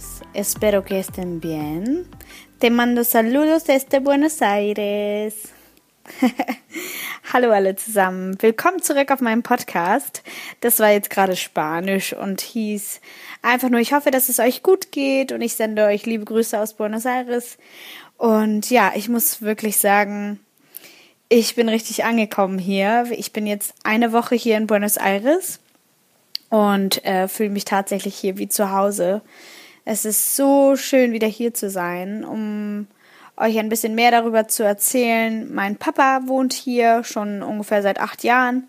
todos, espero que estén bien. Te mando saludos desde Buenos Aires. Hallo alle zusammen, willkommen zurück auf meinem Podcast. Das war jetzt gerade Spanisch und hieß einfach nur, ich hoffe, dass es euch gut geht und ich sende euch liebe Grüße aus Buenos Aires. Und ja, ich muss wirklich sagen, ich bin richtig angekommen hier. Ich bin jetzt eine Woche hier in Buenos Aires und äh, fühle mich tatsächlich hier wie zu Hause. Es ist so schön, wieder hier zu sein, um euch ein bisschen mehr darüber zu erzählen. Mein Papa wohnt hier schon ungefähr seit acht Jahren.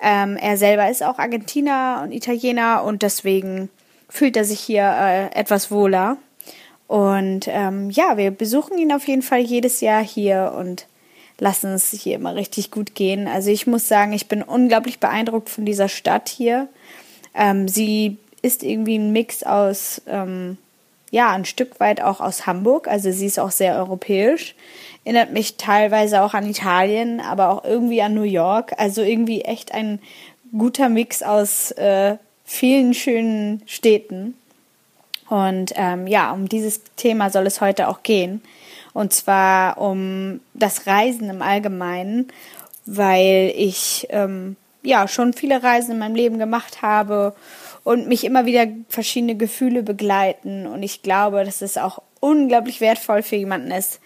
Ähm, er selber ist auch Argentiner und Italiener und deswegen fühlt er sich hier äh, etwas wohler. Und ähm, ja, wir besuchen ihn auf jeden Fall jedes Jahr hier und lassen es hier immer richtig gut gehen. Also ich muss sagen, ich bin unglaublich beeindruckt von dieser Stadt hier. Ähm, sie ist irgendwie ein Mix aus, ähm, ja, ein Stück weit auch aus Hamburg. Also sie ist auch sehr europäisch. Erinnert mich teilweise auch an Italien, aber auch irgendwie an New York. Also irgendwie echt ein guter Mix aus äh, vielen schönen Städten. Und ähm, ja, um dieses Thema soll es heute auch gehen. Und zwar um das Reisen im Allgemeinen, weil ich ähm, ja schon viele Reisen in meinem Leben gemacht habe und mich immer wieder verschiedene Gefühle begleiten. Und ich glaube, dass es auch unglaublich wertvoll für jemanden ist,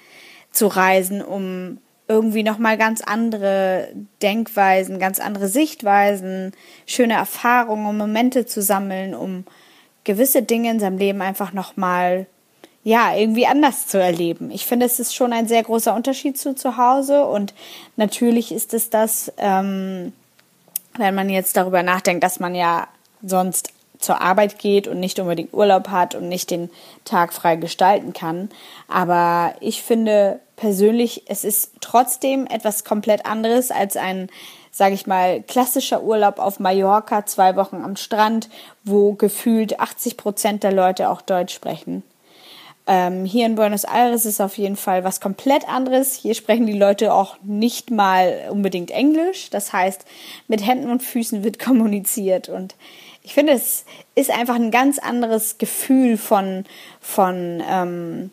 zu reisen, um irgendwie nochmal ganz andere Denkweisen, ganz andere Sichtweisen, schöne Erfahrungen und Momente zu sammeln, um gewisse Dinge in seinem Leben einfach nochmal ja, irgendwie anders zu erleben. Ich finde, es ist schon ein sehr großer Unterschied zu zu Hause und natürlich ist es das, ähm, wenn man jetzt darüber nachdenkt, dass man ja sonst zur Arbeit geht und nicht unbedingt Urlaub hat und nicht den Tag frei gestalten kann. Aber ich finde persönlich, es ist trotzdem etwas komplett anderes als ein, sage ich mal, klassischer Urlaub auf Mallorca, zwei Wochen am Strand, wo gefühlt 80 Prozent der Leute auch Deutsch sprechen. Ähm, hier in Buenos Aires ist auf jeden Fall was komplett anderes. Hier sprechen die Leute auch nicht mal unbedingt Englisch. Das heißt, mit Händen und Füßen wird kommuniziert. Und ich finde, es ist einfach ein ganz anderes Gefühl von, von, ähm,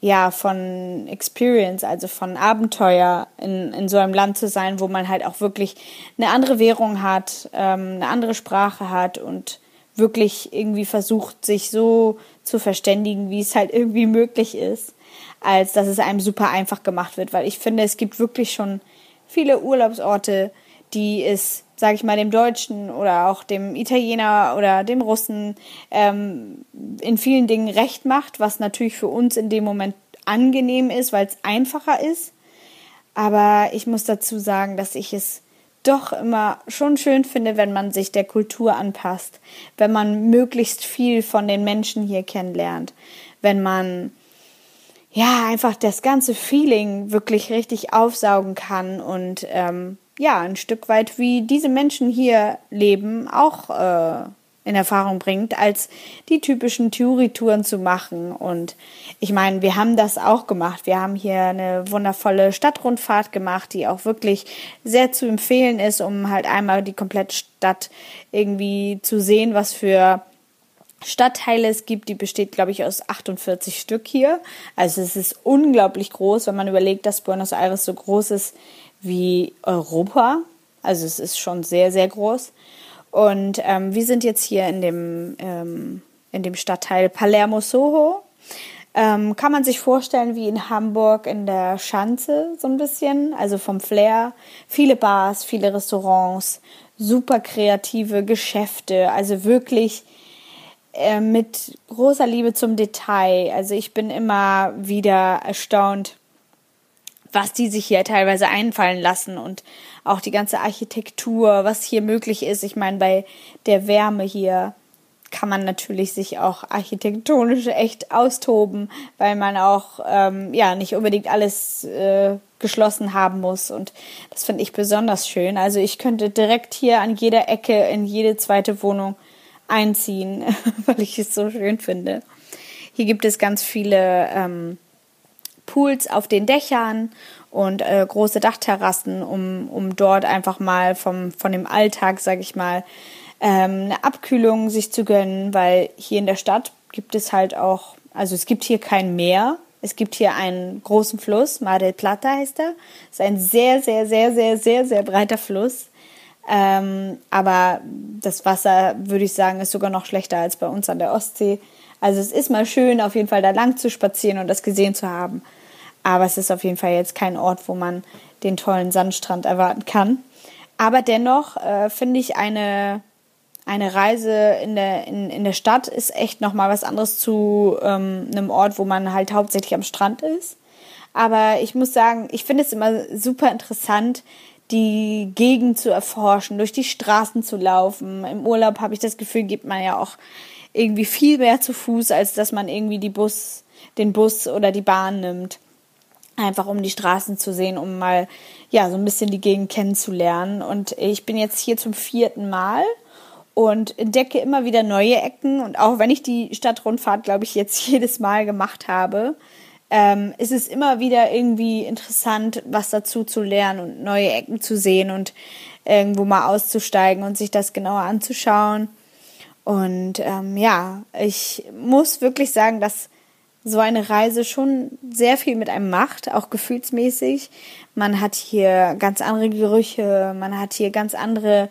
ja, von Experience, also von Abenteuer in, in so einem Land zu sein, wo man halt auch wirklich eine andere Währung hat, ähm, eine andere Sprache hat und wirklich irgendwie versucht, sich so zu verständigen, wie es halt irgendwie möglich ist, als dass es einem super einfach gemacht wird. Weil ich finde, es gibt wirklich schon viele Urlaubsorte, die es, sage ich mal, dem Deutschen oder auch dem Italiener oder dem Russen ähm, in vielen Dingen recht macht, was natürlich für uns in dem Moment angenehm ist, weil es einfacher ist. Aber ich muss dazu sagen, dass ich es doch immer schon schön finde, wenn man sich der Kultur anpasst, wenn man möglichst viel von den Menschen hier kennenlernt, wenn man ja einfach das ganze Feeling wirklich richtig aufsaugen kann und ähm, ja ein Stück weit wie diese Menschen hier leben auch äh, in Erfahrung bringt, als die typischen Touri-Touren zu machen. Und ich meine, wir haben das auch gemacht. Wir haben hier eine wundervolle Stadtrundfahrt gemacht, die auch wirklich sehr zu empfehlen ist, um halt einmal die komplette Stadt irgendwie zu sehen, was für Stadtteile es gibt. Die besteht, glaube ich, aus 48 Stück hier. Also es ist unglaublich groß, wenn man überlegt, dass Buenos Aires so groß ist wie Europa. Also es ist schon sehr, sehr groß. Und ähm, wir sind jetzt hier in dem, ähm, in dem Stadtteil Palermo Soho. Ähm, kann man sich vorstellen wie in Hamburg in der Schanze so ein bisschen, also vom Flair. Viele Bars, viele Restaurants, super kreative Geschäfte, also wirklich äh, mit großer Liebe zum Detail. Also ich bin immer wieder erstaunt, was die sich hier teilweise einfallen lassen und auch die ganze Architektur, was hier möglich ist. Ich meine, bei der Wärme hier kann man natürlich sich auch architektonisch echt austoben, weil man auch ähm, ja nicht unbedingt alles äh, geschlossen haben muss und das finde ich besonders schön. Also ich könnte direkt hier an jeder Ecke in jede zweite Wohnung einziehen, weil ich es so schön finde. Hier gibt es ganz viele ähm, Pools auf den Dächern und äh, große Dachterrassen, um, um dort einfach mal vom, von dem Alltag, sag ich mal, ähm, eine Abkühlung sich zu gönnen, weil hier in der Stadt gibt es halt auch, also es gibt hier kein Meer. Es gibt hier einen großen Fluss, Mar del Plata heißt er. ist ein sehr, sehr, sehr, sehr, sehr, sehr breiter Fluss. Ähm, aber das Wasser, würde ich sagen, ist sogar noch schlechter als bei uns an der Ostsee. Also es ist mal schön, auf jeden Fall da lang zu spazieren und das gesehen zu haben. Aber es ist auf jeden Fall jetzt kein Ort, wo man den tollen Sandstrand erwarten kann. Aber dennoch äh, finde ich eine, eine Reise in der, in, in der Stadt ist echt nochmal was anderes zu ähm, einem Ort, wo man halt hauptsächlich am Strand ist. Aber ich muss sagen, ich finde es immer super interessant, die Gegend zu erforschen, durch die Straßen zu laufen. Im Urlaub habe ich das Gefühl, gibt man ja auch irgendwie viel mehr zu Fuß, als dass man irgendwie die Bus, den Bus oder die Bahn nimmt. Einfach um die Straßen zu sehen, um mal ja so ein bisschen die Gegend kennenzulernen. Und ich bin jetzt hier zum vierten Mal und entdecke immer wieder neue Ecken. Und auch wenn ich die Stadtrundfahrt, glaube ich, jetzt jedes Mal gemacht habe, ähm, ist es immer wieder irgendwie interessant, was dazu zu lernen und neue Ecken zu sehen und irgendwo mal auszusteigen und sich das genauer anzuschauen. Und ähm, ja, ich muss wirklich sagen, dass so eine Reise schon sehr viel mit einem macht, auch gefühlsmäßig. Man hat hier ganz andere Gerüche, man hat hier ganz andere,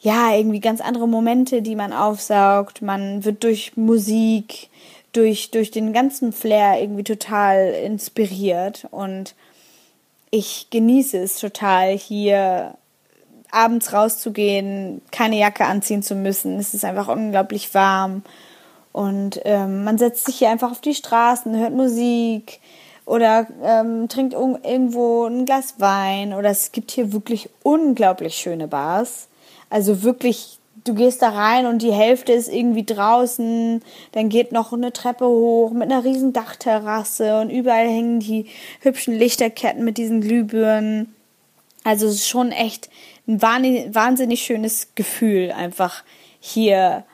ja, irgendwie ganz andere Momente, die man aufsaugt. Man wird durch Musik, durch, durch den ganzen Flair irgendwie total inspiriert und ich genieße es total, hier abends rauszugehen, keine Jacke anziehen zu müssen. Es ist einfach unglaublich warm. Und ähm, man setzt sich hier einfach auf die Straßen, hört Musik oder ähm, trinkt irgendwo ein Glas Wein. Oder es gibt hier wirklich unglaublich schöne Bars. Also wirklich, du gehst da rein und die Hälfte ist irgendwie draußen. Dann geht noch eine Treppe hoch mit einer riesen Dachterrasse und überall hängen die hübschen Lichterketten mit diesen Glühbirnen. Also es ist schon echt ein wahnsinnig schönes Gefühl, einfach hier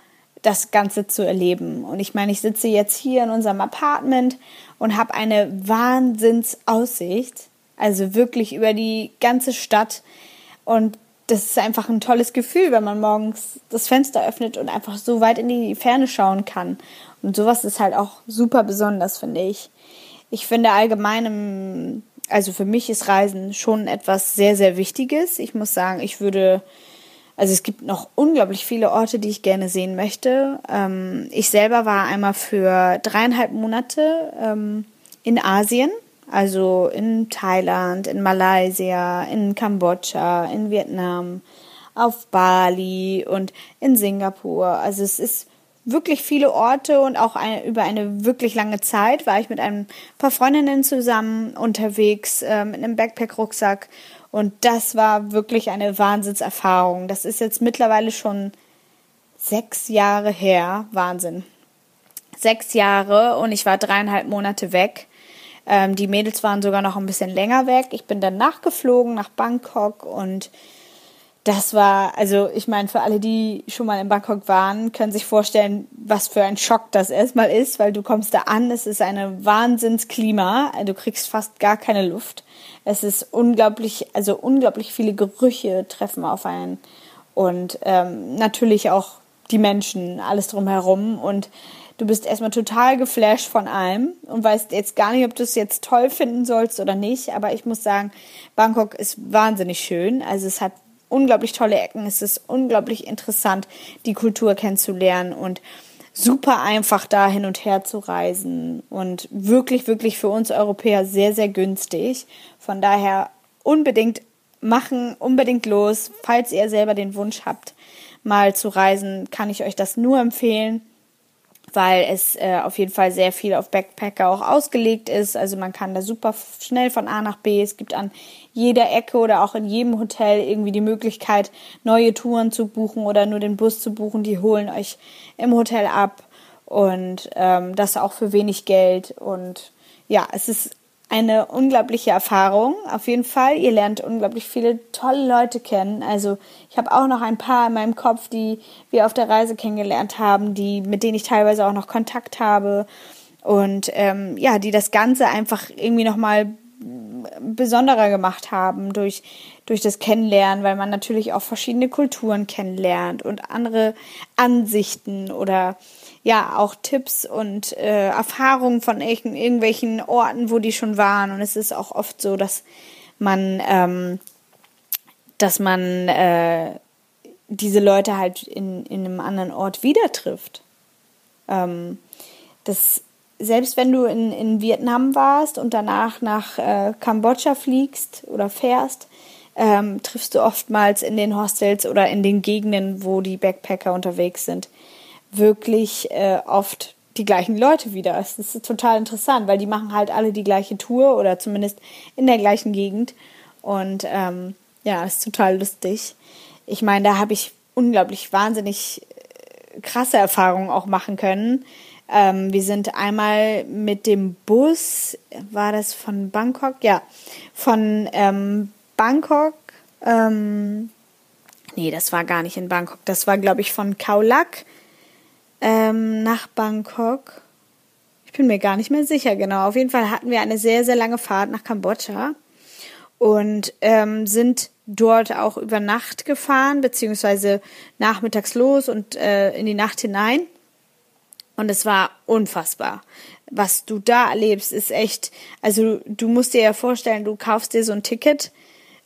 das Ganze zu erleben. Und ich meine, ich sitze jetzt hier in unserem Apartment und habe eine Wahnsinnsaussicht, also wirklich über die ganze Stadt. Und das ist einfach ein tolles Gefühl, wenn man morgens das Fenster öffnet und einfach so weit in die Ferne schauen kann. Und sowas ist halt auch super besonders, finde ich. Ich finde allgemein im also für mich ist Reisen schon etwas sehr, sehr Wichtiges. Ich muss sagen, ich würde, also es gibt noch unglaublich viele Orte, die ich gerne sehen möchte. Ähm, ich selber war einmal für dreieinhalb Monate ähm, in Asien, also in Thailand, in Malaysia, in Kambodscha, in Vietnam, auf Bali und in Singapur. Also es ist wirklich viele Orte und auch eine, über eine wirklich lange Zeit war ich mit ein paar Freundinnen zusammen unterwegs äh, mit einem Backpack-Rucksack und das war wirklich eine Wahnsinnserfahrung. Das ist jetzt mittlerweile schon sechs Jahre her. Wahnsinn. Sechs Jahre und ich war dreieinhalb Monate weg. Ähm, die Mädels waren sogar noch ein bisschen länger weg. Ich bin dann nachgeflogen nach Bangkok und das war, also ich meine, für alle, die schon mal in Bangkok waren, können sich vorstellen, was für ein Schock das erstmal ist, weil du kommst da an, es ist eine Wahnsinnsklima, du kriegst fast gar keine Luft. Es ist unglaublich, also unglaublich viele Gerüche treffen auf einen und ähm, natürlich auch die Menschen, alles drumherum und du bist erstmal total geflasht von allem und weißt jetzt gar nicht, ob du es jetzt toll finden sollst oder nicht, aber ich muss sagen, Bangkok ist wahnsinnig schön, also es hat unglaublich tolle Ecken. Es ist unglaublich interessant, die Kultur kennenzulernen und super einfach da hin und her zu reisen und wirklich, wirklich für uns Europäer sehr, sehr günstig. Von daher unbedingt machen, unbedingt los. Falls ihr selber den Wunsch habt, mal zu reisen, kann ich euch das nur empfehlen weil es äh, auf jeden Fall sehr viel auf Backpacker auch ausgelegt ist. Also man kann da super schnell von A nach B. Es gibt an jeder Ecke oder auch in jedem Hotel irgendwie die Möglichkeit, neue Touren zu buchen oder nur den Bus zu buchen. Die holen euch im Hotel ab und ähm, das auch für wenig Geld. Und ja, es ist eine unglaubliche Erfahrung, auf jeden Fall. Ihr lernt unglaublich viele tolle Leute kennen. Also ich habe auch noch ein paar in meinem Kopf, die wir auf der Reise kennengelernt haben, die mit denen ich teilweise auch noch Kontakt habe und ähm, ja, die das Ganze einfach irgendwie noch mal besonderer gemacht haben durch, durch das Kennenlernen, weil man natürlich auch verschiedene Kulturen kennenlernt und andere Ansichten oder ja auch Tipps und äh, Erfahrungen von irgendwelchen Orten, wo die schon waren. Und es ist auch oft so, dass man, ähm, dass man äh, diese Leute halt in, in einem anderen Ort wieder trifft. Ähm, das selbst wenn du in, in Vietnam warst und danach nach äh, Kambodscha fliegst oder fährst, ähm, triffst du oftmals in den Hostels oder in den Gegenden, wo die Backpacker unterwegs sind, wirklich äh, oft die gleichen Leute wieder. Das ist total interessant, weil die machen halt alle die gleiche Tour oder zumindest in der gleichen Gegend. Und ähm, ja, ist total lustig. Ich meine, da habe ich unglaublich wahnsinnig äh, krasse Erfahrungen auch machen können. Ähm, wir sind einmal mit dem Bus, war das von Bangkok? Ja, von ähm, Bangkok. Ähm, nee, das war gar nicht in Bangkok. Das war, glaube ich, von Khao Lak ähm, nach Bangkok. Ich bin mir gar nicht mehr sicher, genau. Auf jeden Fall hatten wir eine sehr, sehr lange Fahrt nach Kambodscha und ähm, sind dort auch über Nacht gefahren, beziehungsweise nachmittags los und äh, in die Nacht hinein. Und es war unfassbar. Was du da erlebst, ist echt, also du musst dir ja vorstellen, du kaufst dir so ein Ticket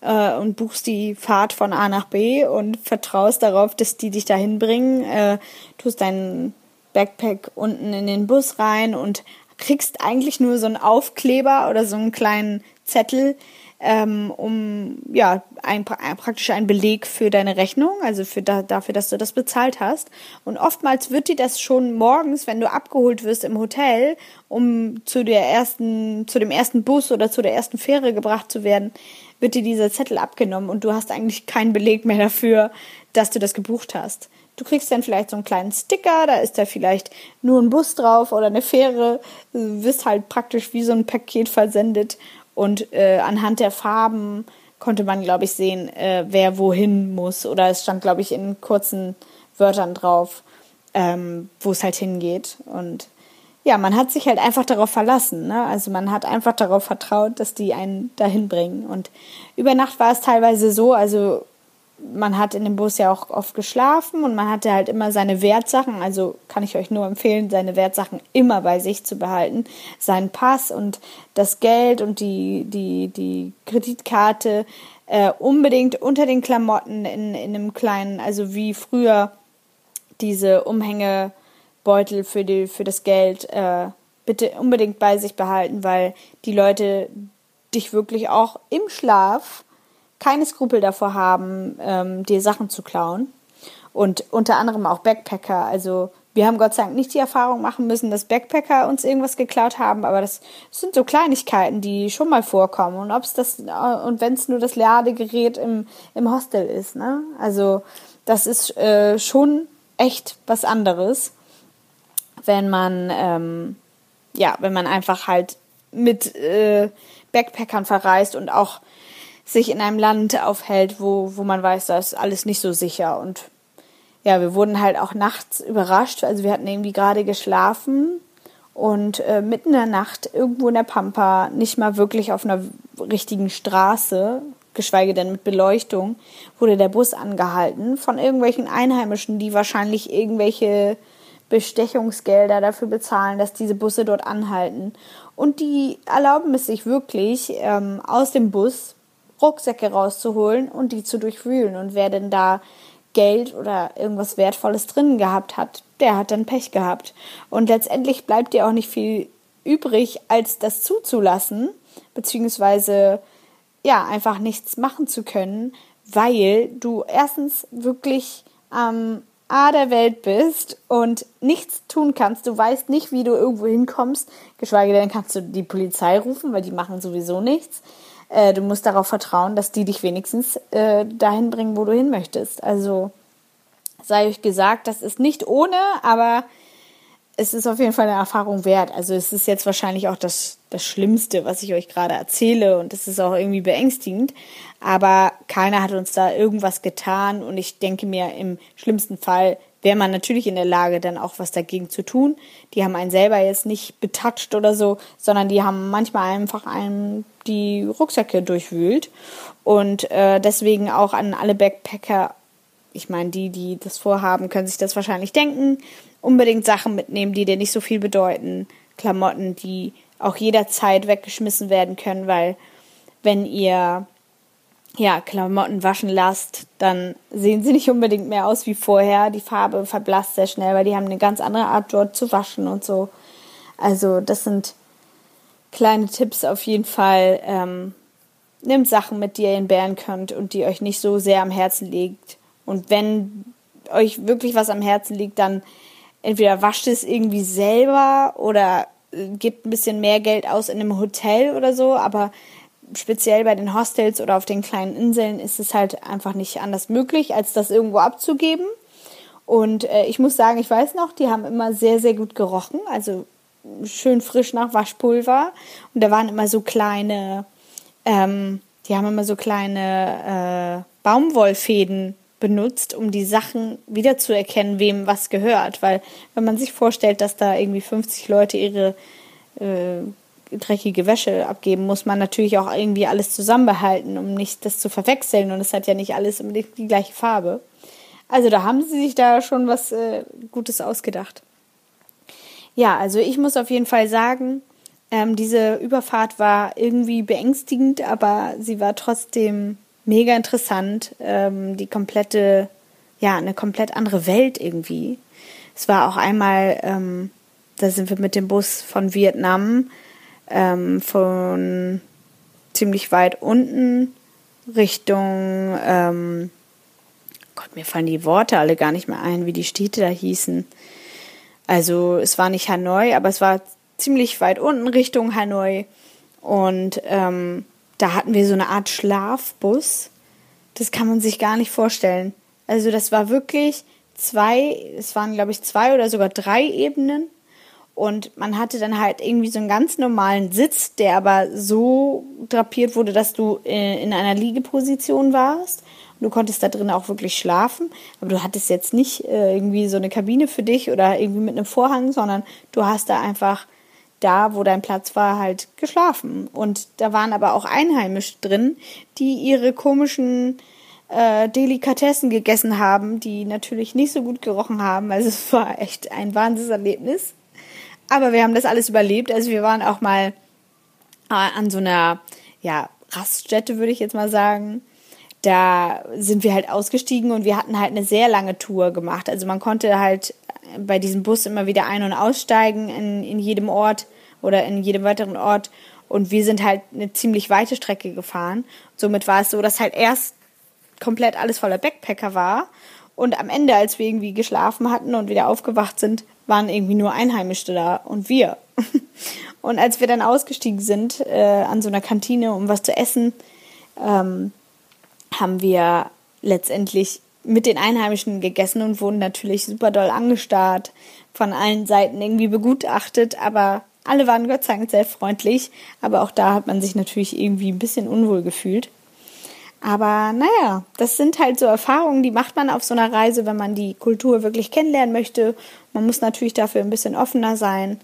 äh, und buchst die Fahrt von A nach B und vertraust darauf, dass die dich dahin bringen, äh, tust deinen Backpack unten in den Bus rein und kriegst eigentlich nur so einen Aufkleber oder so einen kleinen Zettel, ähm, um ja ein, praktisch ein Beleg für deine Rechnung, also für da, dafür, dass du das bezahlt hast. Und oftmals wird dir das schon morgens, wenn du abgeholt wirst im Hotel, um zu der ersten, zu dem ersten Bus oder zu der ersten Fähre gebracht zu werden, wird dir dieser Zettel abgenommen und du hast eigentlich keinen Beleg mehr dafür, dass du das gebucht hast. Du kriegst dann vielleicht so einen kleinen Sticker, da ist da vielleicht nur ein Bus drauf oder eine Fähre, du wirst halt praktisch wie so ein Paket versendet und äh, anhand der Farben konnte man, glaube ich, sehen, äh, wer wohin muss. Oder es stand, glaube ich, in kurzen Wörtern drauf, ähm, wo es halt hingeht. Und ja, man hat sich halt einfach darauf verlassen. Ne? Also man hat einfach darauf vertraut, dass die einen dahin bringen. Und über Nacht war es teilweise so, also man hat in dem Bus ja auch oft geschlafen und man hatte halt immer seine Wertsachen. Also kann ich euch nur empfehlen, seine Wertsachen immer bei sich zu behalten. Seinen Pass und das Geld und die, die, die Kreditkarte äh, unbedingt unter den Klamotten in, in einem kleinen, also wie früher diese Umhängebeutel für, die, für das Geld äh, bitte unbedingt bei sich behalten, weil die Leute dich wirklich auch im Schlaf keine Skrupel davor haben, ähm, dir Sachen zu klauen. Und unter anderem auch Backpacker. Also wir haben Gott sei Dank nicht die Erfahrung machen müssen, dass Backpacker uns irgendwas geklaut haben, aber das sind so Kleinigkeiten, die schon mal vorkommen. Und ob es das und wenn es nur das Ladegerät im, im Hostel ist, ne? Also das ist äh, schon echt was anderes, wenn man ähm, ja, wenn man einfach halt mit äh, Backpackern verreist und auch sich in einem Land aufhält, wo, wo man weiß, da ist alles nicht so sicher. Und ja, wir wurden halt auch nachts überrascht. Also wir hatten irgendwie gerade geschlafen und äh, mitten in der Nacht irgendwo in der Pampa, nicht mal wirklich auf einer richtigen Straße, geschweige denn mit Beleuchtung, wurde der Bus angehalten von irgendwelchen Einheimischen, die wahrscheinlich irgendwelche Bestechungsgelder dafür bezahlen, dass diese Busse dort anhalten. Und die erlauben es sich wirklich, ähm, aus dem Bus Rucksäcke rauszuholen und die zu durchwühlen. Und wer denn da Geld oder irgendwas Wertvolles drin gehabt hat, der hat dann Pech gehabt. Und letztendlich bleibt dir auch nicht viel übrig, als das zuzulassen, beziehungsweise ja, einfach nichts machen zu können, weil du erstens wirklich am A der Welt bist und nichts tun kannst. Du weißt nicht, wie du irgendwo hinkommst, geschweige denn kannst du die Polizei rufen, weil die machen sowieso nichts. Äh, du musst darauf vertrauen, dass die dich wenigstens äh, dahin bringen, wo du hin möchtest. Also sei euch gesagt, das ist nicht ohne, aber es ist auf jeden Fall eine Erfahrung wert. Also es ist jetzt wahrscheinlich auch das, das Schlimmste, was ich euch gerade erzähle und es ist auch irgendwie beängstigend. Aber keiner hat uns da irgendwas getan und ich denke mir, im schlimmsten Fall wäre man natürlich in der Lage, dann auch was dagegen zu tun. Die haben einen selber jetzt nicht betatscht oder so, sondern die haben manchmal einfach einen die Rucksäcke durchwühlt. Und äh, deswegen auch an alle Backpacker, ich meine, die, die das vorhaben, können sich das wahrscheinlich denken, unbedingt Sachen mitnehmen, die dir nicht so viel bedeuten. Klamotten, die auch jederzeit weggeschmissen werden können, weil wenn ihr ja, Klamotten waschen lasst, dann sehen sie nicht unbedingt mehr aus wie vorher. Die Farbe verblasst sehr schnell, weil die haben eine ganz andere Art dort zu waschen und so. Also das sind kleine Tipps auf jeden Fall. Ähm, nehmt Sachen mit, die ihr entbehren könnt und die euch nicht so sehr am Herzen liegt. Und wenn euch wirklich was am Herzen liegt, dann entweder wascht es irgendwie selber oder äh, gebt ein bisschen mehr Geld aus in einem Hotel oder so, aber speziell bei den Hostels oder auf den kleinen Inseln ist es halt einfach nicht anders möglich, als das irgendwo abzugeben. Und äh, ich muss sagen, ich weiß noch, die haben immer sehr, sehr gut gerochen, also schön frisch nach Waschpulver. Und da waren immer so kleine, ähm, die haben immer so kleine äh, Baumwollfäden benutzt, um die Sachen wiederzuerkennen, wem was gehört. Weil wenn man sich vorstellt, dass da irgendwie 50 Leute ihre äh, dreckige Wäsche abgeben, muss man natürlich auch irgendwie alles zusammenbehalten, um nicht das zu verwechseln. Und es hat ja nicht alles unbedingt die gleiche Farbe. Also da haben sie sich da schon was äh, Gutes ausgedacht. Ja, also ich muss auf jeden Fall sagen, ähm, diese Überfahrt war irgendwie beängstigend, aber sie war trotzdem mega interessant. Ähm, die komplette, ja, eine komplett andere Welt irgendwie. Es war auch einmal, ähm, da sind wir mit dem Bus von Vietnam ähm, von ziemlich weit unten Richtung, ähm, Gott, mir fallen die Worte alle gar nicht mehr ein, wie die Städte da hießen. Also es war nicht Hanoi, aber es war ziemlich weit unten Richtung Hanoi. Und ähm, da hatten wir so eine Art Schlafbus. Das kann man sich gar nicht vorstellen. Also das war wirklich zwei, es waren glaube ich zwei oder sogar drei Ebenen und man hatte dann halt irgendwie so einen ganz normalen Sitz, der aber so drapiert wurde, dass du äh, in einer Liegeposition warst. Du konntest da drin auch wirklich schlafen, aber du hattest jetzt nicht äh, irgendwie so eine Kabine für dich oder irgendwie mit einem Vorhang, sondern du hast da einfach da, wo dein Platz war, halt geschlafen. Und da waren aber auch Einheimische drin, die ihre komischen äh, Delikatessen gegessen haben, die natürlich nicht so gut gerochen haben. Also es war echt ein Wahnsinnserlebnis. Aber wir haben das alles überlebt. Also wir waren auch mal äh, an so einer ja, Raststätte, würde ich jetzt mal sagen. Da sind wir halt ausgestiegen und wir hatten halt eine sehr lange Tour gemacht. Also man konnte halt bei diesem Bus immer wieder ein- und aussteigen in, in jedem Ort oder in jedem weiteren Ort. Und wir sind halt eine ziemlich weite Strecke gefahren. Somit war es so, dass halt erst komplett alles voller Backpacker war. Und am Ende, als wir irgendwie geschlafen hatten und wieder aufgewacht sind, waren irgendwie nur Einheimische da und wir. Und als wir dann ausgestiegen sind äh, an so einer Kantine, um was zu essen, ähm, haben wir letztendlich mit den Einheimischen gegessen und wurden natürlich super doll angestarrt, von allen Seiten irgendwie begutachtet, aber alle waren Gott sei Dank sehr freundlich, aber auch da hat man sich natürlich irgendwie ein bisschen unwohl gefühlt. Aber naja, das sind halt so Erfahrungen, die macht man auf so einer Reise, wenn man die Kultur wirklich kennenlernen möchte. Man muss natürlich dafür ein bisschen offener sein.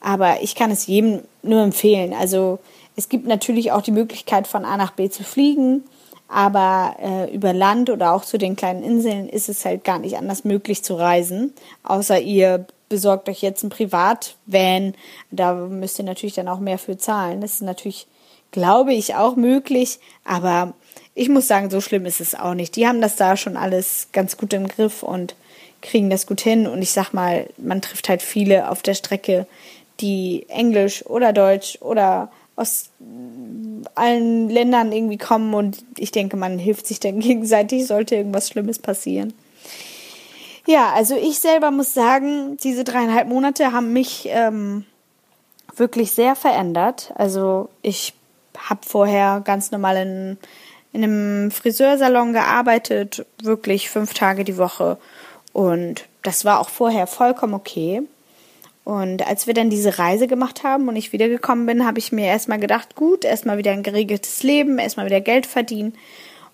Aber ich kann es jedem nur empfehlen. Also es gibt natürlich auch die Möglichkeit, von A nach B zu fliegen. Aber äh, über Land oder auch zu den kleinen Inseln ist es halt gar nicht anders möglich zu reisen. Außer ihr besorgt euch jetzt ein Privatvan. Da müsst ihr natürlich dann auch mehr für zahlen. Das ist natürlich, glaube ich, auch möglich. Aber ich muss sagen, so schlimm ist es auch nicht. Die haben das da schon alles ganz gut im Griff und kriegen das gut hin. Und ich sag mal, man trifft halt viele auf der Strecke, die Englisch oder Deutsch oder aus allen Ländern irgendwie kommen und ich denke, man hilft sich dann gegenseitig, sollte irgendwas Schlimmes passieren. Ja, also ich selber muss sagen, diese dreieinhalb Monate haben mich ähm, wirklich sehr verändert. Also ich habe vorher ganz normal in in einem Friseursalon gearbeitet, wirklich fünf Tage die Woche. Und das war auch vorher vollkommen okay. Und als wir dann diese Reise gemacht haben und ich wiedergekommen bin, habe ich mir erstmal gedacht, gut, erstmal wieder ein geregeltes Leben, erstmal wieder Geld verdienen.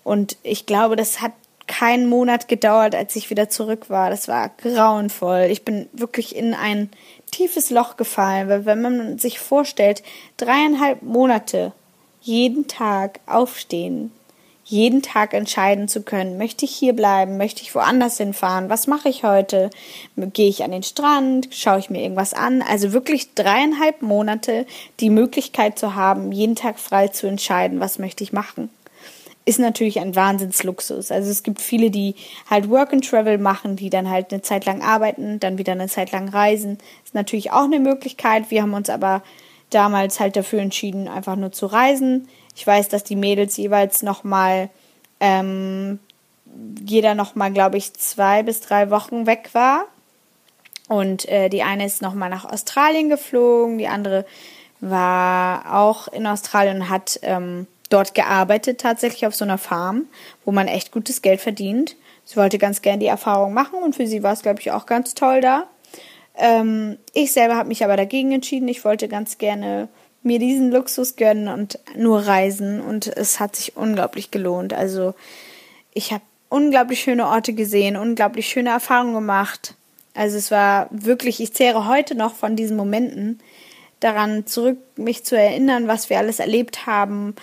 Und ich glaube, das hat keinen Monat gedauert, als ich wieder zurück war. Das war grauenvoll. Ich bin wirklich in ein tiefes Loch gefallen, weil wenn man sich vorstellt, dreieinhalb Monate jeden Tag aufstehen, jeden Tag entscheiden zu können, möchte ich hier bleiben, möchte ich woanders hinfahren, was mache ich heute, gehe ich an den Strand, schaue ich mir irgendwas an, also wirklich dreieinhalb Monate die Möglichkeit zu haben, jeden Tag frei zu entscheiden, was möchte ich machen. Ist natürlich ein Wahnsinnsluxus. Also es gibt viele, die halt Work and Travel machen, die dann halt eine Zeit lang arbeiten, dann wieder eine Zeit lang reisen. Ist natürlich auch eine Möglichkeit. Wir haben uns aber damals halt dafür entschieden, einfach nur zu reisen ich weiß, dass die Mädels jeweils nochmal, ähm, jeder nochmal, glaube ich, zwei bis drei Wochen weg war. Und äh, die eine ist nochmal nach Australien geflogen, die andere war auch in Australien und hat ähm, dort gearbeitet, tatsächlich auf so einer Farm, wo man echt gutes Geld verdient. Sie wollte ganz gern die Erfahrung machen und für sie war es, glaube ich, auch ganz toll da. Ähm, ich selber habe mich aber dagegen entschieden. Ich wollte ganz gerne mir diesen Luxus gönnen und nur reisen und es hat sich unglaublich gelohnt. Also ich habe unglaublich schöne Orte gesehen, unglaublich schöne Erfahrungen gemacht. Also es war wirklich, ich zehre heute noch von diesen Momenten daran zurück, mich zu erinnern, was wir alles erlebt haben.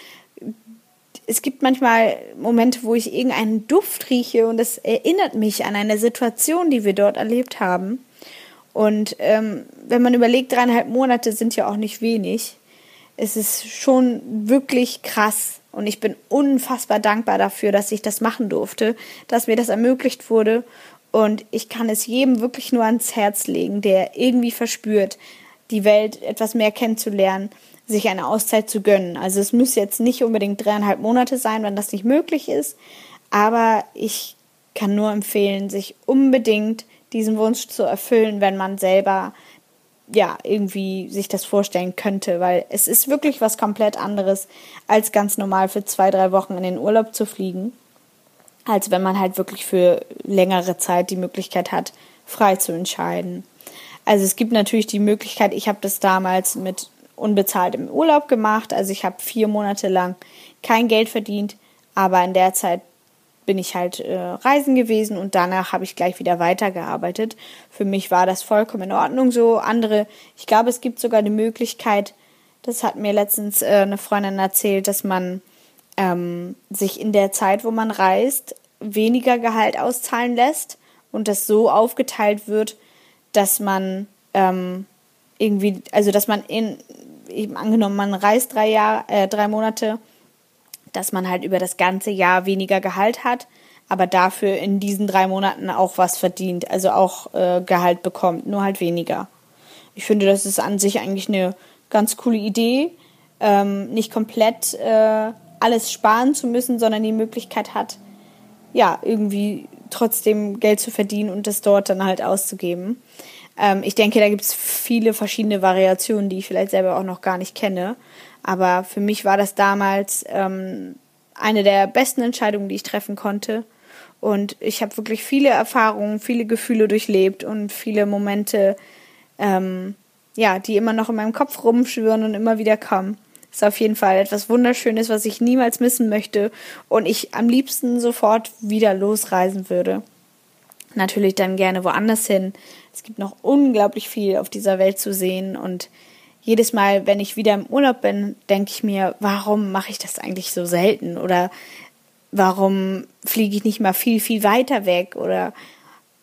Es gibt manchmal Momente, wo ich irgendeinen Duft rieche und es erinnert mich an eine Situation, die wir dort erlebt haben. Und ähm, wenn man überlegt, dreieinhalb Monate sind ja auch nicht wenig es ist schon wirklich krass. Und ich bin unfassbar dankbar dafür, dass ich das machen durfte, dass mir das ermöglicht wurde. Und ich kann es jedem wirklich nur ans Herz legen, der irgendwie verspürt, die Welt etwas mehr kennenzulernen, sich eine Auszeit zu gönnen. Also es muss jetzt nicht unbedingt dreieinhalb Monate sein, wenn das nicht möglich ist, aber ich kann nur empfehlen, sich unbedingt diesen Wunsch zu erfüllen, wenn man selber ja, irgendwie sich das vorstellen könnte, weil es ist wirklich was komplett anderes, als ganz normal für zwei, drei Wochen in den Urlaub zu fliegen, als wenn man halt wirklich für längere Zeit die Möglichkeit hat, frei zu entscheiden. Also es gibt natürlich die Möglichkeit, ich habe das damals mit unbezahltem Urlaub gemacht, also ich habe vier Monate lang kein Geld verdient, aber in der Zeit bin ich halt äh, reisen gewesen und danach habe ich gleich wieder weitergearbeitet. Für mich war das vollkommen in Ordnung so. Andere, ich glaube, es gibt sogar die Möglichkeit, das hat mir letztens äh, eine Freundin erzählt, dass man ähm, sich in der Zeit, wo man reist, weniger Gehalt auszahlen lässt und das so aufgeteilt wird, dass man ähm, irgendwie, also dass man in, eben angenommen, man reist drei Jahre, äh, drei Monate dass man halt über das ganze Jahr weniger Gehalt hat, aber dafür in diesen drei Monaten auch was verdient, also auch äh, Gehalt bekommt, nur halt weniger. Ich finde, das ist an sich eigentlich eine ganz coole Idee, ähm, nicht komplett äh, alles sparen zu müssen, sondern die Möglichkeit hat, ja, irgendwie trotzdem Geld zu verdienen und das dort dann halt auszugeben. Ähm, ich denke, da gibt es viele verschiedene Variationen, die ich vielleicht selber auch noch gar nicht kenne. Aber für mich war das damals ähm, eine der besten Entscheidungen, die ich treffen konnte. Und ich habe wirklich viele Erfahrungen, viele Gefühle durchlebt und viele Momente, ähm, ja, die immer noch in meinem Kopf rumschwirren und immer wieder kommen. Ist auf jeden Fall etwas Wunderschönes, was ich niemals missen möchte und ich am liebsten sofort wieder losreisen würde. Natürlich dann gerne woanders hin. Es gibt noch unglaublich viel auf dieser Welt zu sehen und jedes Mal, wenn ich wieder im Urlaub bin, denke ich mir, warum mache ich das eigentlich so selten? Oder warum fliege ich nicht mal viel, viel weiter weg? Oder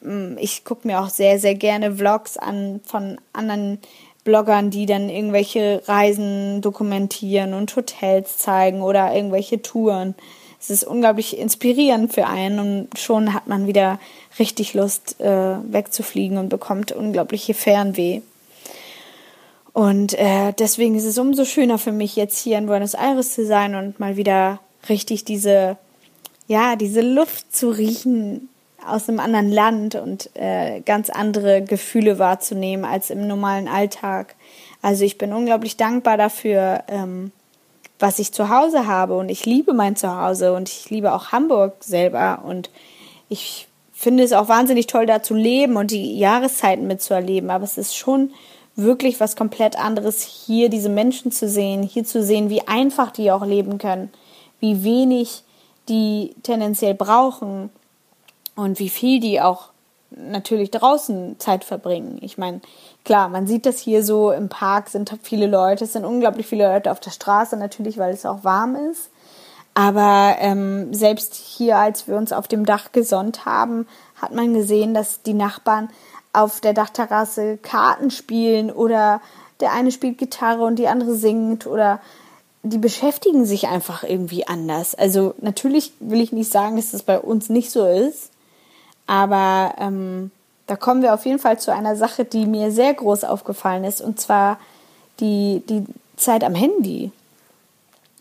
mm, ich gucke mir auch sehr, sehr gerne Vlogs an von anderen Bloggern, die dann irgendwelche Reisen dokumentieren und Hotels zeigen oder irgendwelche Touren. Es ist unglaublich inspirierend für einen und schon hat man wieder richtig Lust, äh, wegzufliegen und bekommt unglaubliche Fernweh. Und äh, deswegen ist es umso schöner für mich, jetzt hier in Buenos Aires zu sein und mal wieder richtig diese, ja, diese Luft zu riechen aus einem anderen Land und äh, ganz andere Gefühle wahrzunehmen als im normalen Alltag. Also ich bin unglaublich dankbar dafür, ähm, was ich zu Hause habe und ich liebe mein Zuhause und ich liebe auch Hamburg selber und ich finde es auch wahnsinnig toll, da zu leben und die Jahreszeiten mitzuerleben. Aber es ist schon wirklich was komplett anderes, hier diese Menschen zu sehen, hier zu sehen, wie einfach die auch leben können, wie wenig die tendenziell brauchen und wie viel die auch natürlich draußen Zeit verbringen. Ich meine, klar, man sieht das hier so im Park sind viele Leute, es sind unglaublich viele Leute auf der Straße natürlich, weil es auch warm ist. Aber ähm, selbst hier, als wir uns auf dem Dach gesonnt haben, hat man gesehen, dass die Nachbarn auf der Dachterrasse Karten spielen oder der eine spielt Gitarre und die andere singt oder die beschäftigen sich einfach irgendwie anders. Also natürlich will ich nicht sagen, dass das bei uns nicht so ist, aber ähm, da kommen wir auf jeden Fall zu einer Sache, die mir sehr groß aufgefallen ist, und zwar die, die Zeit am Handy.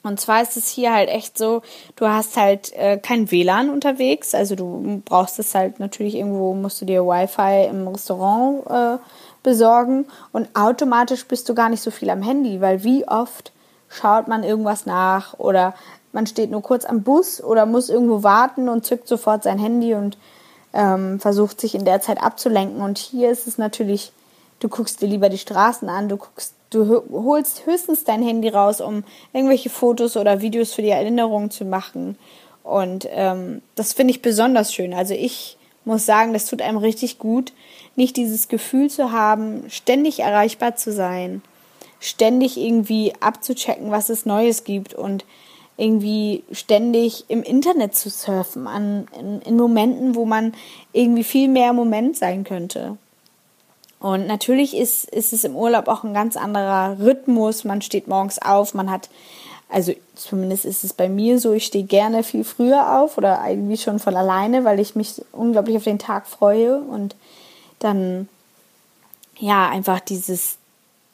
Und zwar ist es hier halt echt so, du hast halt äh, kein WLAN unterwegs, also du brauchst es halt natürlich irgendwo, musst du dir Wi-Fi im Restaurant äh, besorgen und automatisch bist du gar nicht so viel am Handy, weil wie oft schaut man irgendwas nach oder man steht nur kurz am Bus oder muss irgendwo warten und zückt sofort sein Handy und ähm, versucht sich in der Zeit abzulenken. Und hier ist es natürlich, du guckst dir lieber die Straßen an, du guckst, du holst höchstens dein Handy raus, um irgendwelche Fotos oder Videos für die Erinnerung zu machen. Und ähm, das finde ich besonders schön. Also ich muss sagen, das tut einem richtig gut, nicht dieses Gefühl zu haben, ständig erreichbar zu sein, ständig irgendwie abzuchecken, was es Neues gibt und irgendwie ständig im Internet zu surfen, an, in, in Momenten, wo man irgendwie viel mehr im Moment sein könnte. Und natürlich ist, ist es im Urlaub auch ein ganz anderer Rhythmus. Man steht morgens auf, man hat, also zumindest ist es bei mir so, ich stehe gerne viel früher auf oder irgendwie schon von alleine, weil ich mich unglaublich auf den Tag freue und dann ja einfach dieses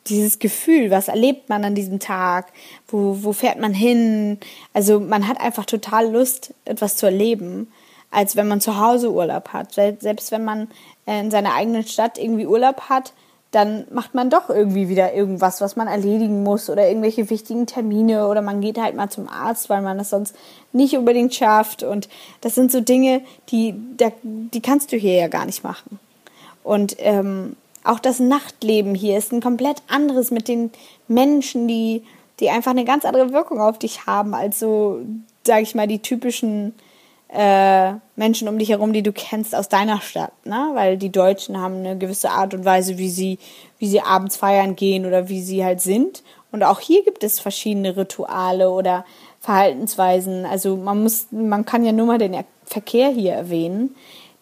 dieses Gefühl, was erlebt man an diesem Tag, wo, wo fährt man hin. Also man hat einfach total Lust, etwas zu erleben, als wenn man zu Hause Urlaub hat. Selbst wenn man in seiner eigenen Stadt irgendwie Urlaub hat, dann macht man doch irgendwie wieder irgendwas, was man erledigen muss oder irgendwelche wichtigen Termine oder man geht halt mal zum Arzt, weil man das sonst nicht unbedingt schafft. Und das sind so Dinge, die, die kannst du hier ja gar nicht machen. Und ähm, auch das Nachtleben hier ist ein komplett anderes mit den Menschen, die, die einfach eine ganz andere Wirkung auf dich haben, als so, sag ich mal, die typischen äh, Menschen um dich herum, die du kennst aus deiner Stadt, ne? Weil die Deutschen haben eine gewisse Art und Weise, wie sie, wie sie abends feiern gehen oder wie sie halt sind. Und auch hier gibt es verschiedene Rituale oder Verhaltensweisen. Also man muss, man kann ja nur mal den Verkehr hier erwähnen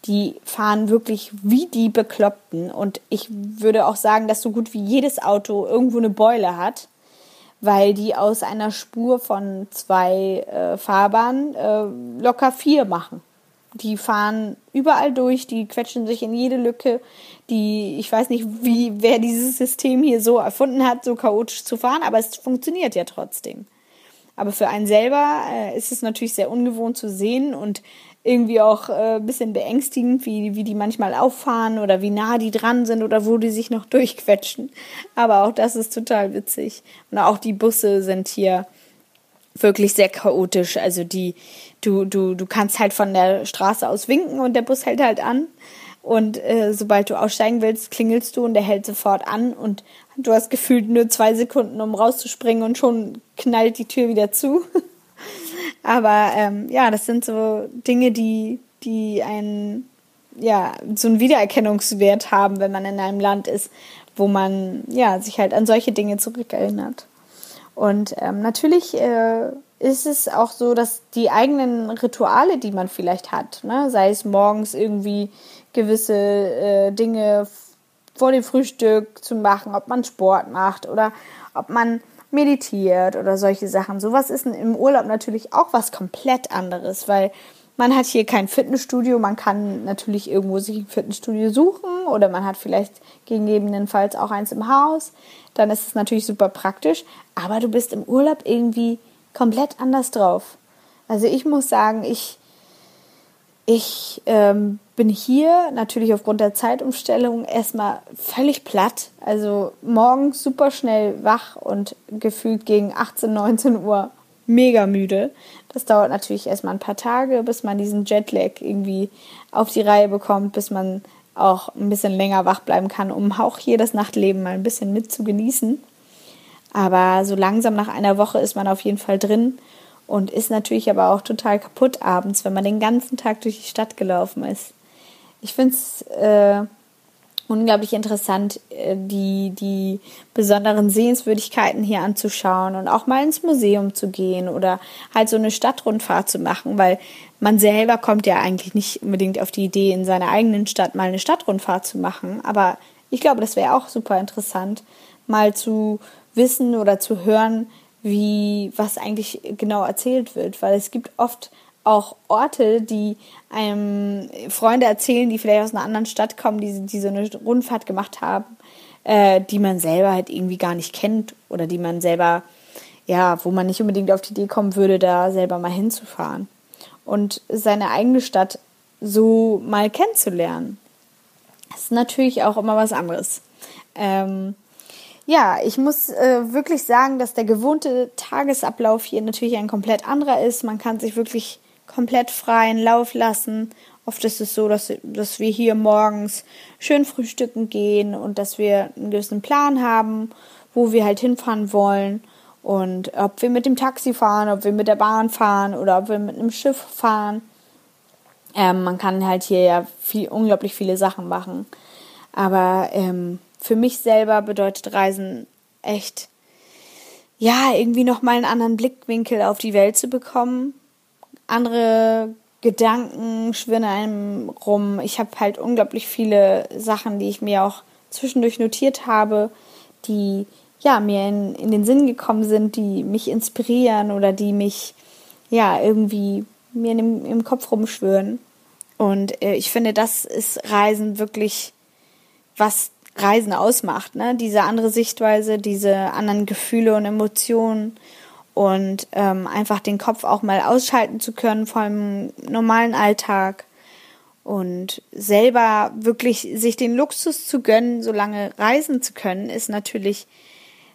die fahren wirklich wie die Bekloppten. Und ich würde auch sagen, dass so gut wie jedes Auto irgendwo eine Beule hat, weil die aus einer Spur von zwei äh, Fahrbahnen äh, locker vier machen. Die fahren überall durch, die quetschen sich in jede Lücke. Die, ich weiß nicht, wie, wer dieses System hier so erfunden hat, so chaotisch zu fahren, aber es funktioniert ja trotzdem. Aber für einen selber äh, ist es natürlich sehr ungewohnt zu sehen und irgendwie auch äh, bisschen beängstigend, wie, wie die manchmal auffahren oder wie nah die dran sind oder wo die sich noch durchquetschen. Aber auch das ist total witzig. Und auch die Busse sind hier wirklich sehr chaotisch. Also die, du, du, du kannst halt von der Straße aus winken und der Bus hält halt an. Und äh, sobald du aussteigen willst, klingelst du und der hält sofort an und du hast gefühlt nur zwei Sekunden, um rauszuspringen und schon knallt die Tür wieder zu. Aber ähm, ja, das sind so Dinge, die, die einen, ja, so einen Wiedererkennungswert haben, wenn man in einem Land ist, wo man ja sich halt an solche Dinge zurückerinnert. Und ähm, natürlich äh, ist es auch so, dass die eigenen Rituale, die man vielleicht hat, ne, sei es morgens irgendwie gewisse äh, Dinge vor dem Frühstück zu machen, ob man Sport macht oder ob man meditiert oder solche Sachen. Sowas ist im Urlaub natürlich auch was komplett anderes, weil man hat hier kein Fitnessstudio, man kann natürlich irgendwo sich ein Fitnessstudio suchen oder man hat vielleicht gegebenenfalls auch eins im Haus. Dann ist es natürlich super praktisch, aber du bist im Urlaub irgendwie komplett anders drauf. Also ich muss sagen, ich ich ähm, bin hier natürlich aufgrund der Zeitumstellung erstmal völlig platt. Also morgens super schnell wach und gefühlt gegen 18, 19 Uhr mega müde. Das dauert natürlich erstmal ein paar Tage, bis man diesen Jetlag irgendwie auf die Reihe bekommt, bis man auch ein bisschen länger wach bleiben kann, um auch hier das Nachtleben mal ein bisschen mit zu genießen. Aber so langsam nach einer Woche ist man auf jeden Fall drin und ist natürlich aber auch total kaputt abends, wenn man den ganzen Tag durch die Stadt gelaufen ist. Ich finde es äh, unglaublich interessant, äh, die, die besonderen Sehenswürdigkeiten hier anzuschauen und auch mal ins Museum zu gehen oder halt so eine Stadtrundfahrt zu machen, weil man selber kommt ja eigentlich nicht unbedingt auf die Idee, in seiner eigenen Stadt mal eine Stadtrundfahrt zu machen. Aber ich glaube, das wäre auch super interessant, mal zu wissen oder zu hören, wie was eigentlich genau erzählt wird, weil es gibt oft auch Orte, die einem Freunde erzählen, die vielleicht aus einer anderen Stadt kommen, die, die so eine Rundfahrt gemacht haben, äh, die man selber halt irgendwie gar nicht kennt oder die man selber, ja, wo man nicht unbedingt auf die Idee kommen würde, da selber mal hinzufahren und seine eigene Stadt so mal kennenzulernen. Das ist natürlich auch immer was anderes. Ähm, ja, ich muss äh, wirklich sagen, dass der gewohnte Tagesablauf hier natürlich ein komplett anderer ist. Man kann sich wirklich komplett freien Lauf lassen. Oft ist es so, dass, dass wir hier morgens schön frühstücken gehen und dass wir einen gewissen Plan haben, wo wir halt hinfahren wollen. Und ob wir mit dem Taxi fahren, ob wir mit der Bahn fahren oder ob wir mit einem Schiff fahren. Ähm, man kann halt hier ja viel, unglaublich viele Sachen machen. Aber ähm, für mich selber bedeutet Reisen echt, ja, irgendwie nochmal einen anderen Blickwinkel auf die Welt zu bekommen. Andere Gedanken schwirren einem rum. Ich habe halt unglaublich viele Sachen, die ich mir auch zwischendurch notiert habe, die ja, mir in, in den Sinn gekommen sind, die mich inspirieren oder die mich ja irgendwie mir im, im Kopf rumschwören. Und äh, ich finde, das ist Reisen wirklich, was Reisen ausmacht, ne? Diese andere Sichtweise, diese anderen Gefühle und Emotionen und ähm, einfach den Kopf auch mal ausschalten zu können vor dem normalen Alltag und selber wirklich sich den Luxus zu gönnen, so lange reisen zu können, ist natürlich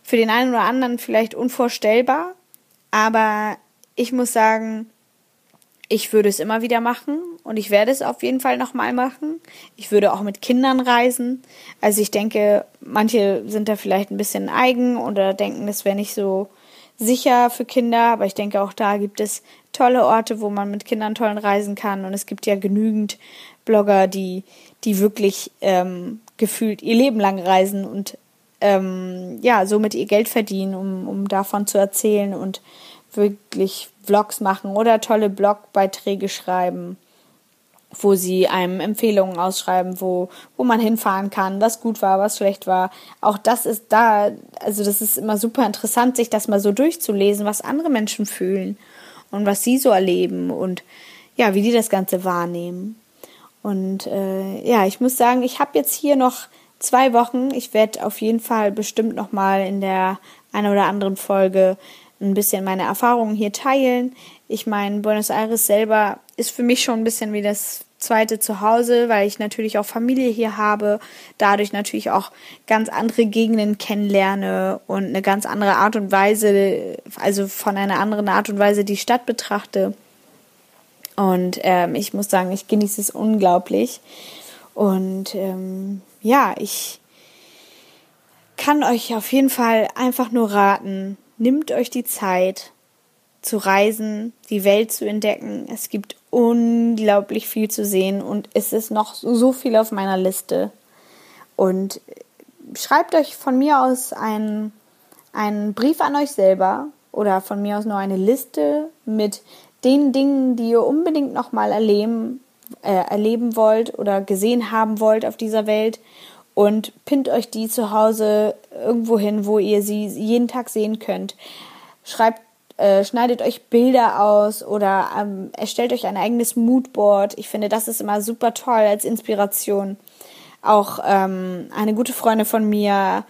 für den einen oder anderen vielleicht unvorstellbar, aber ich muss sagen, ich würde es immer wieder machen und ich werde es auf jeden Fall nochmal machen. Ich würde auch mit Kindern reisen. Also ich denke, manche sind da vielleicht ein bisschen eigen oder denken, das wäre nicht so sicher für Kinder, aber ich denke auch da gibt es tolle Orte, wo man mit Kindern tollen reisen kann. Und es gibt ja genügend Blogger, die, die wirklich ähm, gefühlt ihr Leben lang reisen und ähm, ja, somit ihr Geld verdienen, um, um davon zu erzählen und wirklich Vlogs machen oder tolle Blogbeiträge schreiben, wo sie einem Empfehlungen ausschreiben, wo, wo man hinfahren kann, was gut war, was schlecht war. Auch das ist da, also das ist immer super interessant, sich das mal so durchzulesen, was andere Menschen fühlen und was sie so erleben und ja, wie die das Ganze wahrnehmen. Und äh, ja, ich muss sagen, ich habe jetzt hier noch zwei Wochen. Ich werde auf jeden Fall bestimmt noch mal in der einen oder anderen Folge ein bisschen meine Erfahrungen hier teilen. Ich meine, Buenos Aires selber ist für mich schon ein bisschen wie das zweite Zuhause, weil ich natürlich auch Familie hier habe, dadurch natürlich auch ganz andere Gegenden kennenlerne und eine ganz andere Art und Weise, also von einer anderen Art und Weise die Stadt betrachte. Und ähm, ich muss sagen, ich genieße es unglaublich. Und ähm, ja, ich kann euch auf jeden Fall einfach nur raten, nimmt euch die Zeit zu reisen, die Welt zu entdecken. Es gibt unglaublich viel zu sehen und es ist noch so viel auf meiner Liste. Und schreibt euch von mir aus einen, einen Brief an euch selber oder von mir aus nur eine Liste mit den Dingen, die ihr unbedingt nochmal erleben äh, erleben wollt oder gesehen haben wollt auf dieser Welt und pinnt euch die zu Hause irgendwo hin, wo ihr sie jeden Tag sehen könnt. Schreibt, äh, schneidet euch Bilder aus oder ähm, erstellt euch ein eigenes Moodboard. Ich finde, das ist immer super toll als Inspiration. Auch ähm, eine gute Freundin von mir,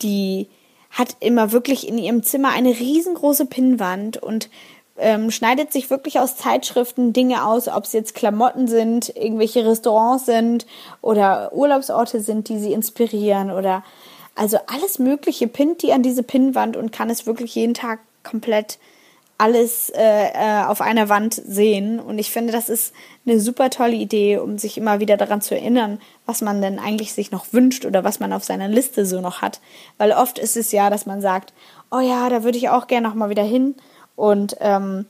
die hat immer wirklich in ihrem Zimmer eine riesengroße Pinnwand und ähm, schneidet sich wirklich aus Zeitschriften Dinge aus, ob es jetzt Klamotten sind, irgendwelche Restaurants sind oder Urlaubsorte sind, die sie inspirieren oder also alles Mögliche pinnt die an diese Pinnwand und kann es wirklich jeden Tag komplett alles äh, äh, auf einer Wand sehen. Und ich finde, das ist eine super tolle Idee, um sich immer wieder daran zu erinnern, was man denn eigentlich sich noch wünscht oder was man auf seiner Liste so noch hat. Weil oft ist es ja, dass man sagt, oh ja, da würde ich auch gerne noch mal wieder hin. Und ähm,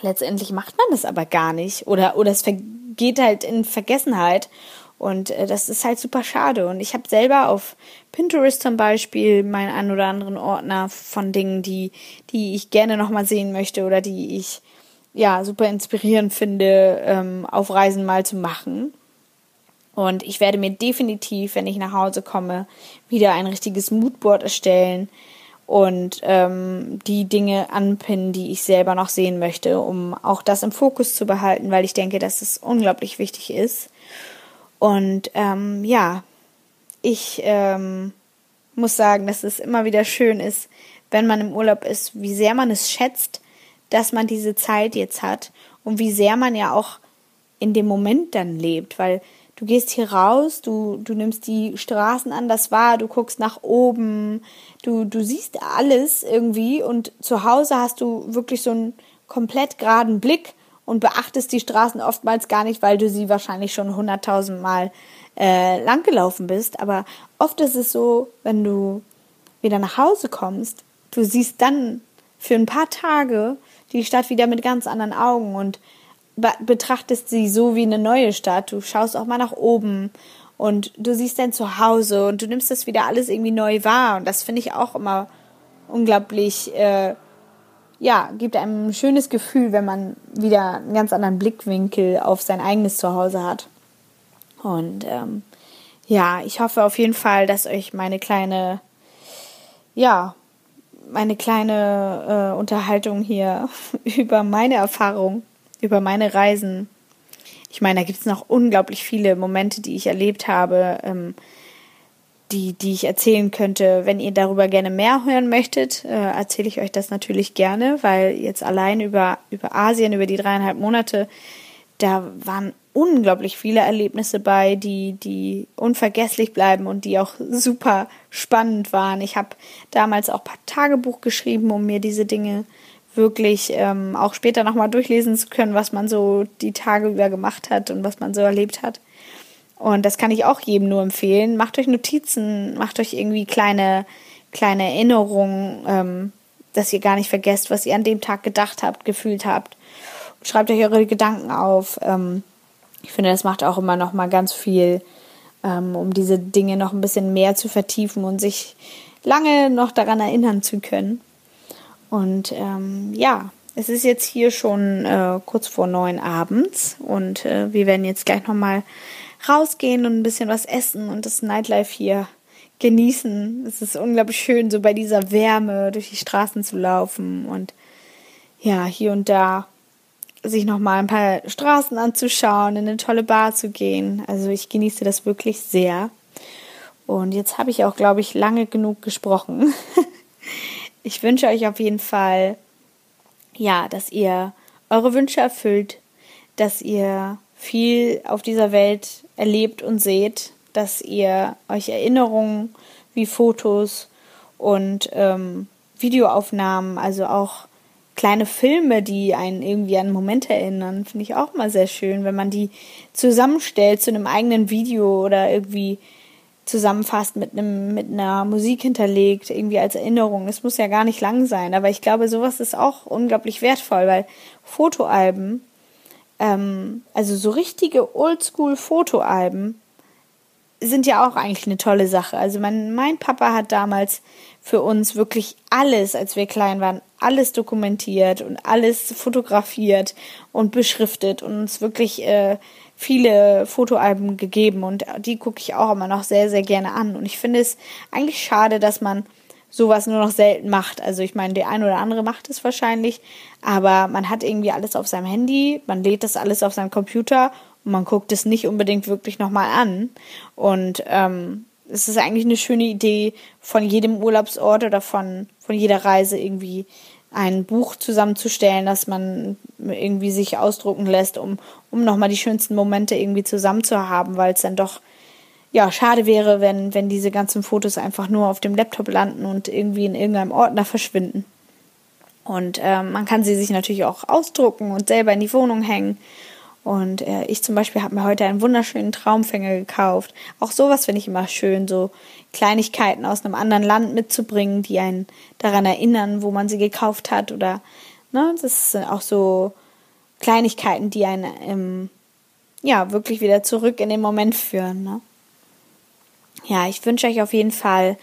letztendlich macht man das aber gar nicht oder, oder es geht halt in Vergessenheit. Und äh, das ist halt super schade. Und ich habe selber auf Pinterest zum Beispiel meinen einen oder anderen Ordner von Dingen, die, die ich gerne nochmal sehen möchte oder die ich ja super inspirierend finde, ähm, auf Reisen mal zu machen. Und ich werde mir definitiv, wenn ich nach Hause komme, wieder ein richtiges Moodboard erstellen und ähm, die Dinge anpinnen, die ich selber noch sehen möchte, um auch das im Fokus zu behalten, weil ich denke, dass es unglaublich wichtig ist. Und ähm, ja, ich ähm, muss sagen, dass es immer wieder schön ist, wenn man im Urlaub ist, wie sehr man es schätzt, dass man diese Zeit jetzt hat und wie sehr man ja auch in dem Moment dann lebt, weil du gehst hier raus, du, du nimmst die Straßen anders wahr, du guckst nach oben, du, du siehst alles irgendwie und zu Hause hast du wirklich so einen komplett geraden Blick und beachtest die Straßen oftmals gar nicht, weil du sie wahrscheinlich schon hunderttausend Mal äh, langgelaufen bist. Aber oft ist es so, wenn du wieder nach Hause kommst, du siehst dann für ein paar Tage die Stadt wieder mit ganz anderen Augen und betrachtest sie so wie eine neue Stadt. Du schaust auch mal nach oben und du siehst dein Zuhause und du nimmst das wieder alles irgendwie neu wahr. Und das finde ich auch immer unglaublich, äh, ja, gibt einem ein schönes Gefühl, wenn man wieder einen ganz anderen Blickwinkel auf sein eigenes Zuhause hat. Und ähm, ja, ich hoffe auf jeden Fall, dass euch meine kleine, ja, meine kleine äh, Unterhaltung hier über meine Erfahrung über meine Reisen. Ich meine, da gibt es noch unglaublich viele Momente, die ich erlebt habe, ähm, die, die ich erzählen könnte. Wenn ihr darüber gerne mehr hören möchtet, äh, erzähle ich euch das natürlich gerne, weil jetzt allein über, über Asien, über die dreieinhalb Monate, da waren unglaublich viele Erlebnisse bei, die, die unvergesslich bleiben und die auch super spannend waren. Ich habe damals auch ein paar Tagebuch geschrieben, um mir diese Dinge wirklich ähm, auch später nochmal durchlesen zu können, was man so die Tage über gemacht hat und was man so erlebt hat. Und das kann ich auch jedem nur empfehlen. Macht euch Notizen, macht euch irgendwie kleine, kleine Erinnerungen, ähm, dass ihr gar nicht vergesst, was ihr an dem Tag gedacht habt, gefühlt habt. Schreibt euch eure Gedanken auf. Ähm, ich finde, das macht auch immer noch mal ganz viel, ähm, um diese Dinge noch ein bisschen mehr zu vertiefen und sich lange noch daran erinnern zu können. Und ähm, ja, es ist jetzt hier schon äh, kurz vor neun abends und äh, wir werden jetzt gleich nochmal rausgehen und ein bisschen was essen und das Nightlife hier genießen. Es ist unglaublich schön, so bei dieser Wärme durch die Straßen zu laufen und ja, hier und da sich nochmal ein paar Straßen anzuschauen, in eine tolle Bar zu gehen. Also ich genieße das wirklich sehr. Und jetzt habe ich auch, glaube ich, lange genug gesprochen. ich wünsche euch auf jeden Fall, ja, dass ihr eure Wünsche erfüllt, dass ihr viel auf dieser Welt erlebt und seht, dass ihr euch Erinnerungen wie Fotos und ähm, Videoaufnahmen, also auch kleine Filme, die einen irgendwie an Momente erinnern, finde ich auch mal sehr schön, wenn man die zusammenstellt zu einem eigenen Video oder irgendwie zusammenfasst mit einem mit einer Musik hinterlegt, irgendwie als Erinnerung. Es muss ja gar nicht lang sein, aber ich glaube, sowas ist auch unglaublich wertvoll, weil Fotoalben, ähm, also so richtige Oldschool-Fotoalben, sind ja auch eigentlich eine tolle Sache. Also mein, mein Papa hat damals für uns wirklich alles, als wir klein waren, alles dokumentiert und alles fotografiert und beschriftet und uns wirklich äh, viele Fotoalben gegeben und die gucke ich auch immer noch sehr, sehr gerne an. Und ich finde es eigentlich schade, dass man sowas nur noch selten macht. Also ich meine, der ein oder andere macht es wahrscheinlich, aber man hat irgendwie alles auf seinem Handy, man lädt das alles auf seinem Computer und man guckt es nicht unbedingt wirklich nochmal an. Und ähm, es ist eigentlich eine schöne Idee, von jedem Urlaubsort oder von, von jeder Reise irgendwie ein Buch zusammenzustellen, das man irgendwie sich ausdrucken lässt, um, um nochmal die schönsten Momente irgendwie zusammen zu haben, weil es dann doch ja schade wäre, wenn, wenn diese ganzen Fotos einfach nur auf dem Laptop landen und irgendwie in irgendeinem Ordner verschwinden. Und äh, man kann sie sich natürlich auch ausdrucken und selber in die Wohnung hängen. Und äh, ich zum Beispiel habe mir heute einen wunderschönen Traumfänger gekauft. Auch sowas finde ich immer schön, so Kleinigkeiten aus einem anderen Land mitzubringen, die einen daran erinnern, wo man sie gekauft hat. Oder ne, das sind auch so Kleinigkeiten, die einen ähm, ja, wirklich wieder zurück in den Moment führen. Ne? Ja, ich wünsche euch auf jeden Fall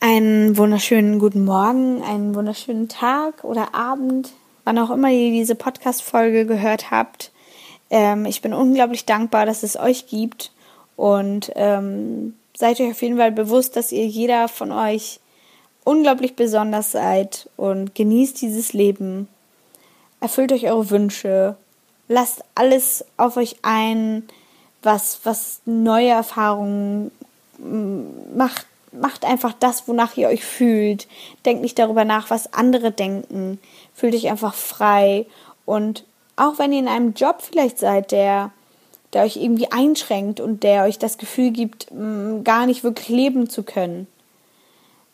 einen wunderschönen guten Morgen, einen wunderschönen Tag oder Abend, wann auch immer ihr diese Podcast-Folge gehört habt. Ähm, ich bin unglaublich dankbar, dass es euch gibt und ähm, seid euch auf jeden Fall bewusst, dass ihr jeder von euch unglaublich besonders seid und genießt dieses Leben. Erfüllt euch eure Wünsche. Lasst alles auf euch ein, was, was neue Erfahrungen macht. Macht einfach das, wonach ihr euch fühlt. Denkt nicht darüber nach, was andere denken. Fühlt euch einfach frei. Und auch wenn ihr in einem Job vielleicht seid, der, der euch irgendwie einschränkt und der euch das Gefühl gibt, gar nicht wirklich leben zu können,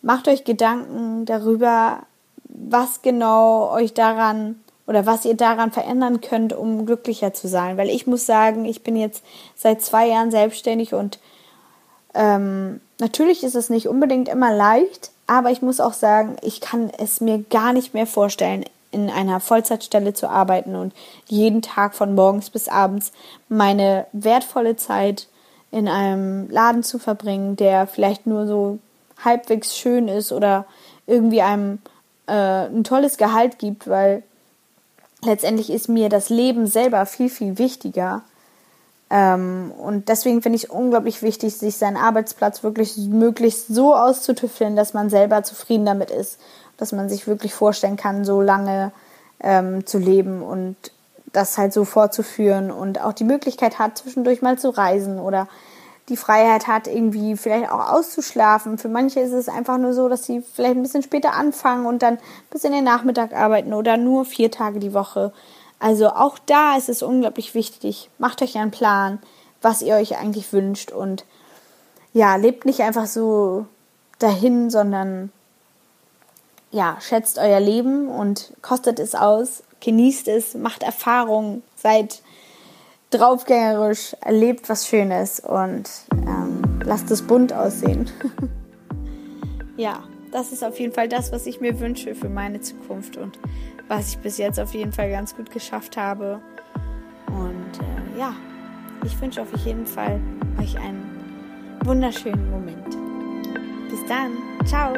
macht euch Gedanken darüber, was genau euch daran oder was ihr daran verändern könnt, um glücklicher zu sein. Weil ich muss sagen, ich bin jetzt seit zwei Jahren selbstständig und ähm, natürlich ist es nicht unbedingt immer leicht, aber ich muss auch sagen, ich kann es mir gar nicht mehr vorstellen, in einer Vollzeitstelle zu arbeiten und jeden Tag von morgens bis abends meine wertvolle Zeit in einem Laden zu verbringen, der vielleicht nur so halbwegs schön ist oder irgendwie einem äh, ein tolles Gehalt gibt, weil letztendlich ist mir das Leben selber viel, viel wichtiger. Ähm, und deswegen finde ich unglaublich wichtig, sich seinen Arbeitsplatz wirklich möglichst so auszutüfteln, dass man selber zufrieden damit ist, dass man sich wirklich vorstellen kann, so lange ähm, zu leben und das halt so fortzuführen und auch die Möglichkeit hat, zwischendurch mal zu reisen oder die Freiheit hat, irgendwie vielleicht auch auszuschlafen. Für manche ist es einfach nur so, dass sie vielleicht ein bisschen später anfangen und dann bis in den Nachmittag arbeiten oder nur vier Tage die Woche. Also auch da ist es unglaublich wichtig. Macht euch einen Plan, was ihr euch eigentlich wünscht und ja, lebt nicht einfach so dahin, sondern ja, schätzt euer Leben und kostet es aus, genießt es, macht Erfahrungen, seid draufgängerisch, erlebt was Schönes und ähm, lasst es bunt aussehen. ja, das ist auf jeden Fall das, was ich mir wünsche für meine Zukunft und was ich bis jetzt auf jeden Fall ganz gut geschafft habe. Und äh, ja, ich wünsche auf jeden Fall euch einen wunderschönen Moment. Bis dann. Ciao.